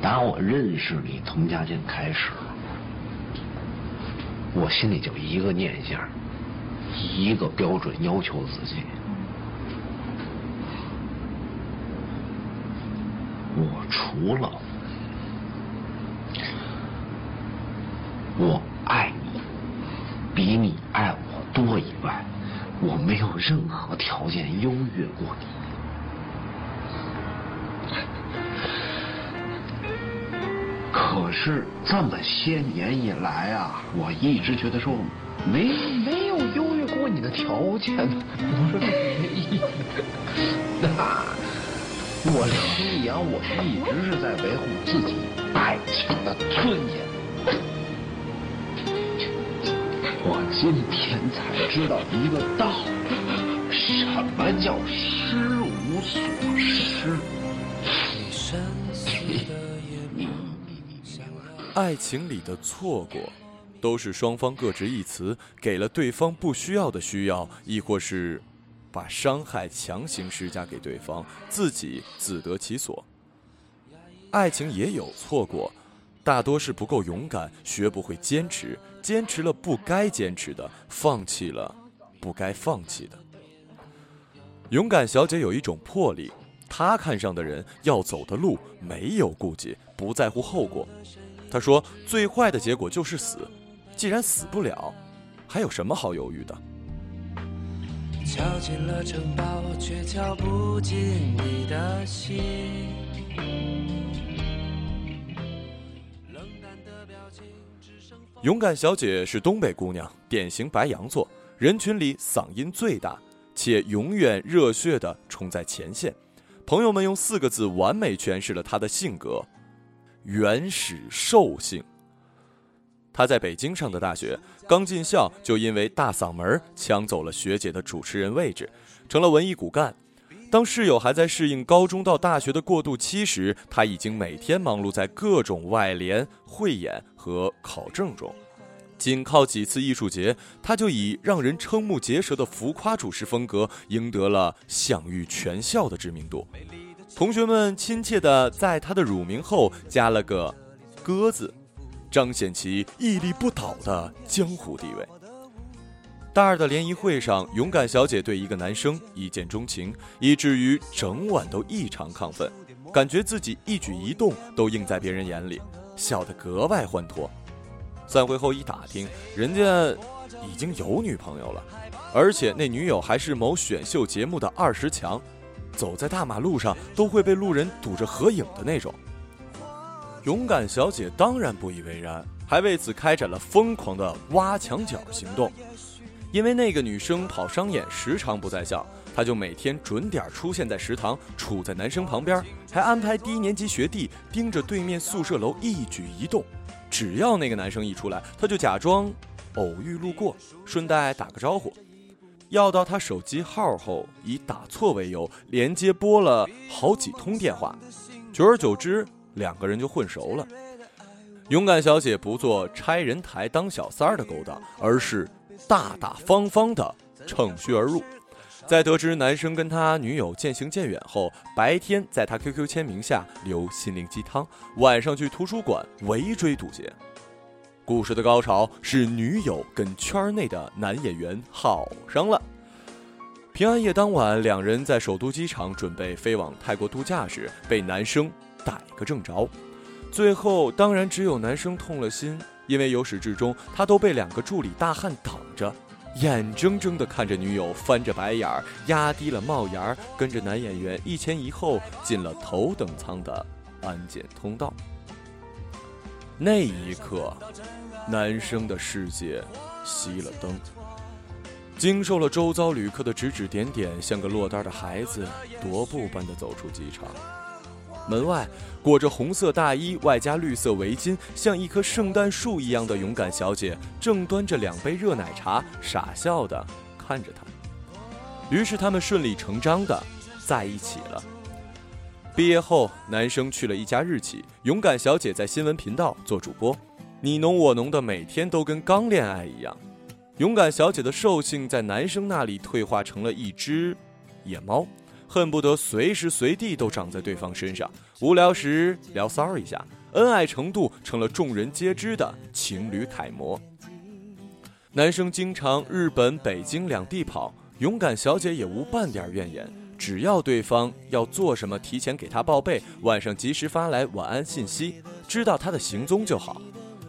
打我认识你佟家健开始，我心里就一个念想，一个标准要求自己。我除了我爱你比你爱我多以外，我没有任何条件优越过你。可是这么些年以来啊，我一直觉得说没没有优越过你的条件，我说这什么意思？那我刘洋，我一直是在维护自己爱情的尊严。我今天才知道一个道理，什么叫失无所失。爱情里的错过，都是双方各执一词，给了对方不需要的需要，亦或是把伤害强行施加给对方，自己自得其所。爱情也有错过，大多是不够勇敢，学不会坚持，坚持了不该坚持的，放弃了不该放弃的。勇敢小姐有一种魄力，她看上的人要走的路没有顾忌，不在乎后果。他说：“最坏的结果就是死，既然死不了，还有什么好犹豫的？”敲进了城堡，却敲不进你的心。勇敢小姐是东北姑娘，典型白羊座，人群里嗓音最大，且永远热血的冲在前线。朋友们用四个字完美诠释了她的性格。原始兽性。他在北京上的大学，刚进校就因为大嗓门抢走了学姐的主持人位置，成了文艺骨干。当室友还在适应高中到大学的过渡期时，他已经每天忙碌在各种外联、汇演和考证中。仅靠几次艺术节，他就以让人瞠目结舌的浮夸主持风格，赢得了享誉全校的知名度。同学们亲切地在他的乳名后加了个“鸽”字，彰显其屹立不倒的江湖地位。大二的联谊会上，勇敢小姐对一个男生一见钟情，以至于整晚都异常亢奋，感觉自己一举一动都映在别人眼里，笑得格外欢脱。散会后一打听，人家已经有女朋友了，而且那女友还是某选秀节目的二十强。走在大马路上都会被路人堵着合影的那种。勇敢小姐当然不以为然，还为此开展了疯狂的挖墙角行动。因为那个女生跑商演时常不在校，她就每天准点出现在食堂，杵在男生旁边，还安排低年级学弟盯着对面宿舍楼一举一动。只要那个男生一出来，她就假装偶遇路过，顺带打个招呼。要到他手机号后，以打错为由连接拨了好几通电话，久而久之，两个人就混熟了。勇敢小姐不做拆人台当小三儿的勾当，而是大大方方的乘虚而入。在得知男生跟他女友渐行渐远后，白天在他 QQ 签名下留心灵鸡汤，晚上去图书馆围追堵截。故事的高潮是女友跟圈内的男演员好上了。平安夜当晚，两人在首都机场准备飞往泰国度假时，被男生逮个正着。最后，当然只有男生痛了心，因为由始至终他都被两个助理大汉挡着，眼睁睁地看着女友翻着白眼儿，压低了帽檐儿，跟着男演员一前一后进了头等舱的安检通道。那一刻。男生的世界熄了灯，经受了周遭旅客的指指点点，像个落单的孩子，踱步般的走出机场。门外裹着红色大衣，外加绿色围巾，像一棵圣诞树一样的勇敢小姐，正端着两杯热奶茶，傻笑的看着他。于是他们顺理成章的在一起了。毕业后，男生去了一家日企，勇敢小姐在新闻频道做主播。你侬我侬的，每天都跟刚恋爱一样。勇敢小姐的兽性在男生那里退化成了一只野猫，恨不得随时随地都长在对方身上。无聊时聊骚一下，恩爱程度成了众人皆知的情侣楷模。男生经常日本、北京两地跑，勇敢小姐也无半点怨言。只要对方要做什么，提前给他报备，晚上及时发来晚安信息，知道他的行踪就好。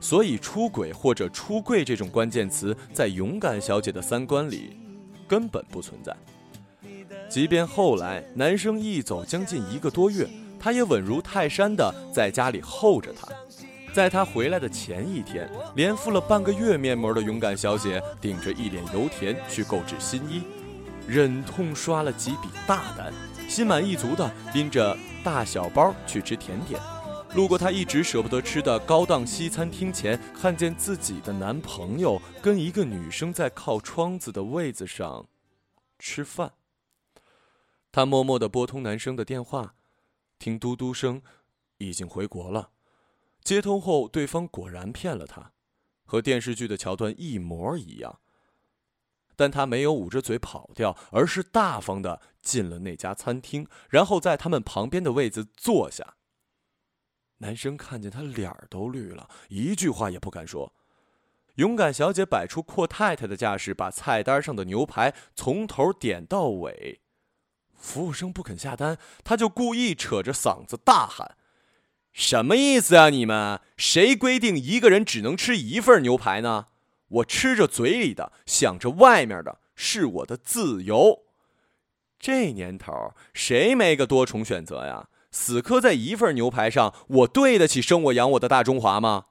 所以，出轨或者出柜这种关键词，在勇敢小姐的三观里，根本不存在。即便后来男生一走将近一个多月，她也稳如泰山的在家里候着他。在他回来的前一天，连敷了半个月面膜的勇敢小姐，顶着一脸油田去购置新衣。忍痛刷了几笔大单，心满意足地拎着大小包去吃甜点。路过她一直舍不得吃的高档西餐厅前，看见自己的男朋友跟一个女生在靠窗子的位子上吃饭。她默默地拨通男生的电话，听嘟嘟声，已经回国了。接通后，对方果然骗了她，和电视剧的桥段一模一样。但他没有捂着嘴跑掉，而是大方的进了那家餐厅，然后在他们旁边的位子坐下。男生看见他脸儿都绿了，一句话也不敢说。勇敢小姐摆出阔太太的架势，把菜单上的牛排从头点到尾。服务生不肯下单，他就故意扯着嗓子大喊：“什么意思啊？你们谁规定一个人只能吃一份牛排呢？”我吃着嘴里的，想着外面的，是我的自由。这年头，谁没个多重选择呀？死磕在一份牛排上，我对得起生我养我的大中华吗？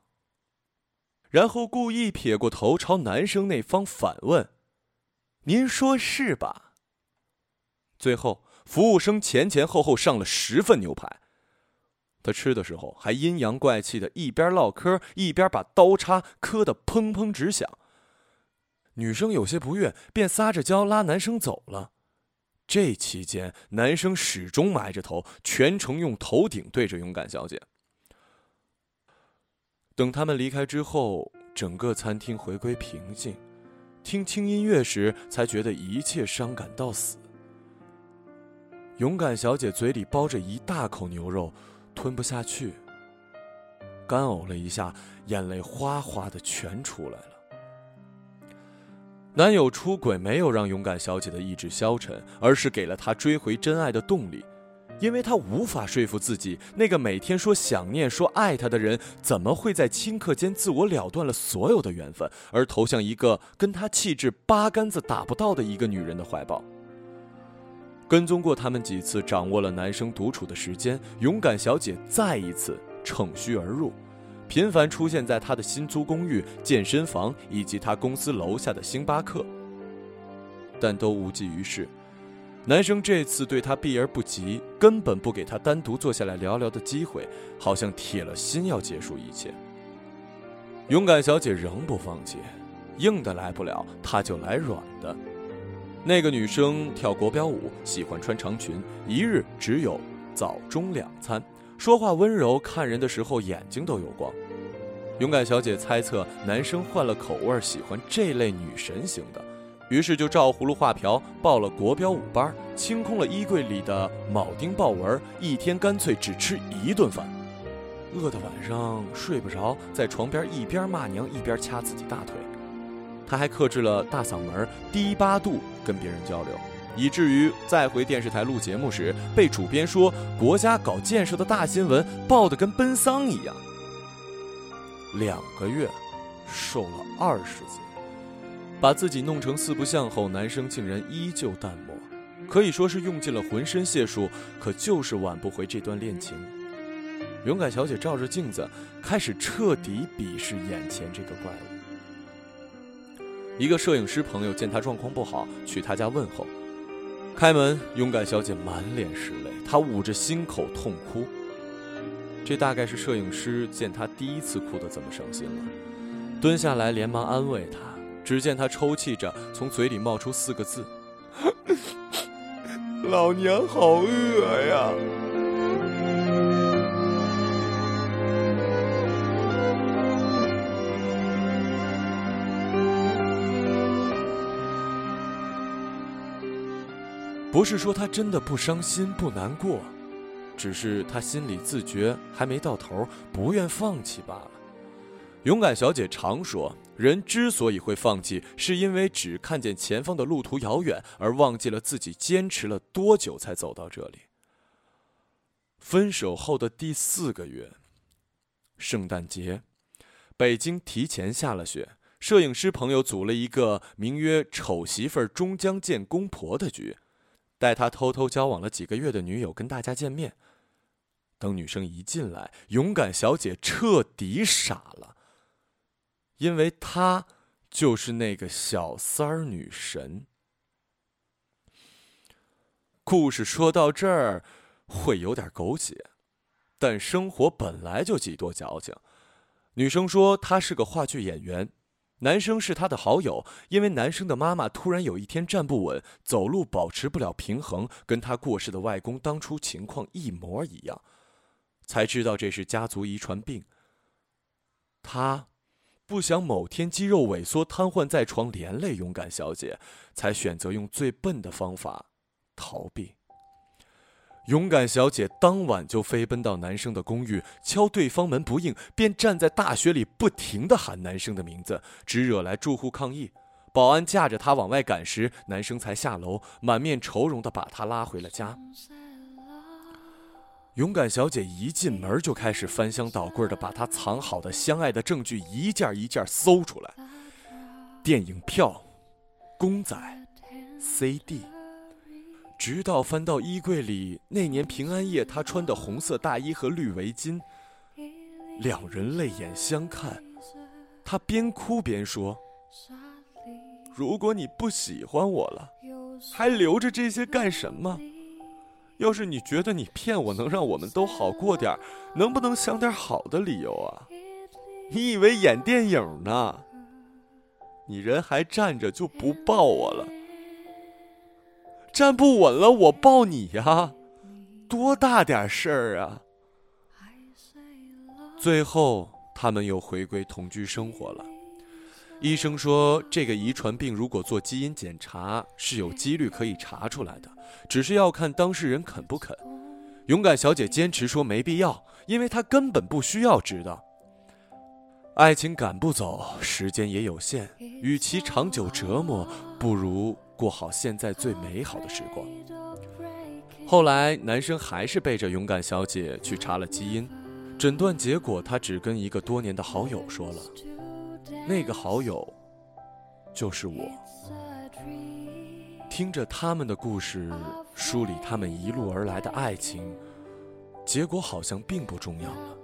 然后故意撇过头，朝男生那方反问：“您说是吧？”最后，服务生前前后后上了十份牛排。他吃的时候还阴阳怪气的，一边唠嗑一边把刀叉磕得砰砰直响。女生有些不悦，便撒着娇拉男生走了。这期间，男生始终埋着头，全程用头顶对着勇敢小姐。等他们离开之后，整个餐厅回归平静，听轻音乐时才觉得一切伤感到死。勇敢小姐嘴里包着一大口牛肉。吞不下去，干呕了一下，眼泪哗哗的全出来了。男友出轨没有让勇敢小姐的意志消沉，而是给了她追回真爱的动力，因为她无法说服自己，那个每天说想念、说爱她的人，怎么会在顷刻间自我了断了所有的缘分，而投向一个跟她气质八竿子打不到的一个女人的怀抱。跟踪过他们几次，掌握了男生独处的时间。勇敢小姐再一次乘虚而入，频繁出现在他的新租公寓、健身房以及他公司楼下的星巴克，但都无济于事。男生这次对她避而不及，根本不给她单独坐下来聊聊的机会，好像铁了心要结束一切。勇敢小姐仍不放弃，硬的来不了，她就来软的。那个女生跳国标舞，喜欢穿长裙，一日只有早中两餐，说话温柔，看人的时候眼睛都有光。勇敢小姐猜测男生换了口味，喜欢这类女神型的，于是就照葫芦画瓢报了国标舞班，清空了衣柜里的铆钉豹纹，一天干脆只吃一顿饭，饿得晚上睡不着，在床边一边骂娘一边掐自己大腿。他还克制了大嗓门，低八度跟别人交流，以至于再回电视台录节目时，被主编说国家搞建设的大新闻报得跟奔丧一样。两个月，瘦了二十斤，把自己弄成四不像后，男生竟然依旧淡漠，可以说是用尽了浑身解数，可就是挽不回这段恋情。勇敢小姐照着镜子，开始彻底鄙视眼前这个怪物。一个摄影师朋友见他状况不好，去他家问候。开门，勇敢小姐满脸是泪，她捂着心口痛哭。这大概是摄影师见她第一次哭得这么伤心了，蹲下来连忙安慰她。只见她抽泣着，从嘴里冒出四个字：“ 老娘好饿呀。”不是说他真的不伤心不难过，只是他心里自觉还没到头，不愿放弃罢了。勇敢小姐常说，人之所以会放弃，是因为只看见前方的路途遥远，而忘记了自己坚持了多久才走到这里。分手后的第四个月，圣诞节，北京提前下了雪。摄影师朋友组了一个名曰“丑媳妇终将见公婆”的局，带他偷偷交往了几个月的女友跟大家见面。等女生一进来，勇敢小姐彻底傻了，因为她就是那个小三儿女神。故事说到这儿，会有点狗血，但生活本来就几多矫情。女生说她是个话剧演员。男生是他的好友，因为男生的妈妈突然有一天站不稳，走路保持不了平衡，跟他过世的外公当初情况一模一样，才知道这是家族遗传病。他不想某天肌肉萎缩瘫痪在床连累勇敢小姐，才选择用最笨的方法逃避。勇敢小姐当晚就飞奔到男生的公寓，敲对方门不应，便站在大雪里不停地喊男生的名字，只惹来住户抗议。保安架着她往外赶时，男生才下楼，满面愁容地把她拉回了家。勇敢小姐一进门就开始翻箱倒柜地把她藏好的相爱的证据一件一件搜出来：电影票、公仔、CD。直到翻到衣柜里那年平安夜他穿的红色大衣和绿围巾，两人泪眼相看，他边哭边说：“如果你不喜欢我了，还留着这些干什么？要是你觉得你骗我能让我们都好过点能不能想点好的理由啊？你以为演电影呢？你人还站着就不抱我了？”站不稳了，我抱你呀，多大点事儿啊！最后，他们又回归同居生活了。医生说，这个遗传病如果做基因检查是有几率可以查出来的，只是要看当事人肯不肯。勇敢小姐坚持说没必要，因为她根本不需要知道。爱情赶不走，时间也有限，与其长久折磨，不如。过好现在最美好的时光。后来，男生还是背着勇敢小姐去查了基因，诊断结果他只跟一个多年的好友说了，那个好友就是我。听着他们的故事，梳理他们一路而来的爱情，结果好像并不重要了。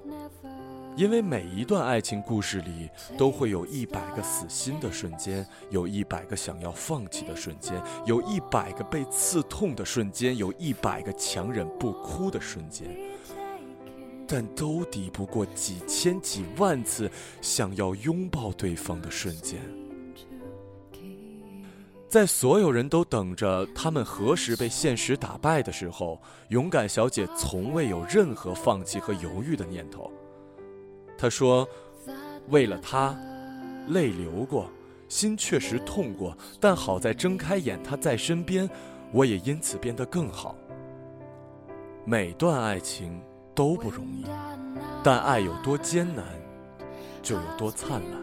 因为每一段爱情故事里，都会有一百个死心的瞬间，有一百个想要放弃的瞬间，有一百个被刺痛的瞬间，有一百个强忍不哭的瞬间，但都抵不过几千几万次想要拥抱对方的瞬间。在所有人都等着他们何时被现实打败的时候，勇敢小姐从未有任何放弃和犹豫的念头。他说：“为了他，泪流过，心确实痛过，但好在睁开眼，他在身边，我也因此变得更好。每段爱情都不容易，但爱有多艰难，就有多灿烂。”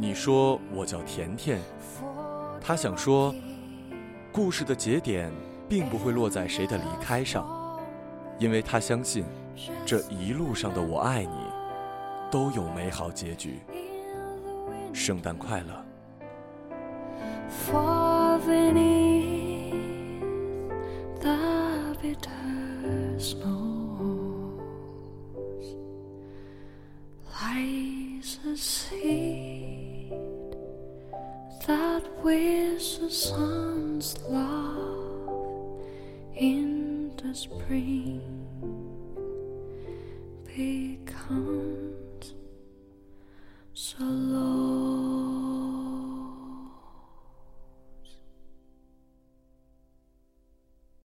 你说我叫甜甜，他想说，故事的节点并不会落在谁的离开上，因为他相信，这一路上的我爱你，都有美好结局。圣诞快乐。the sun's love in the spring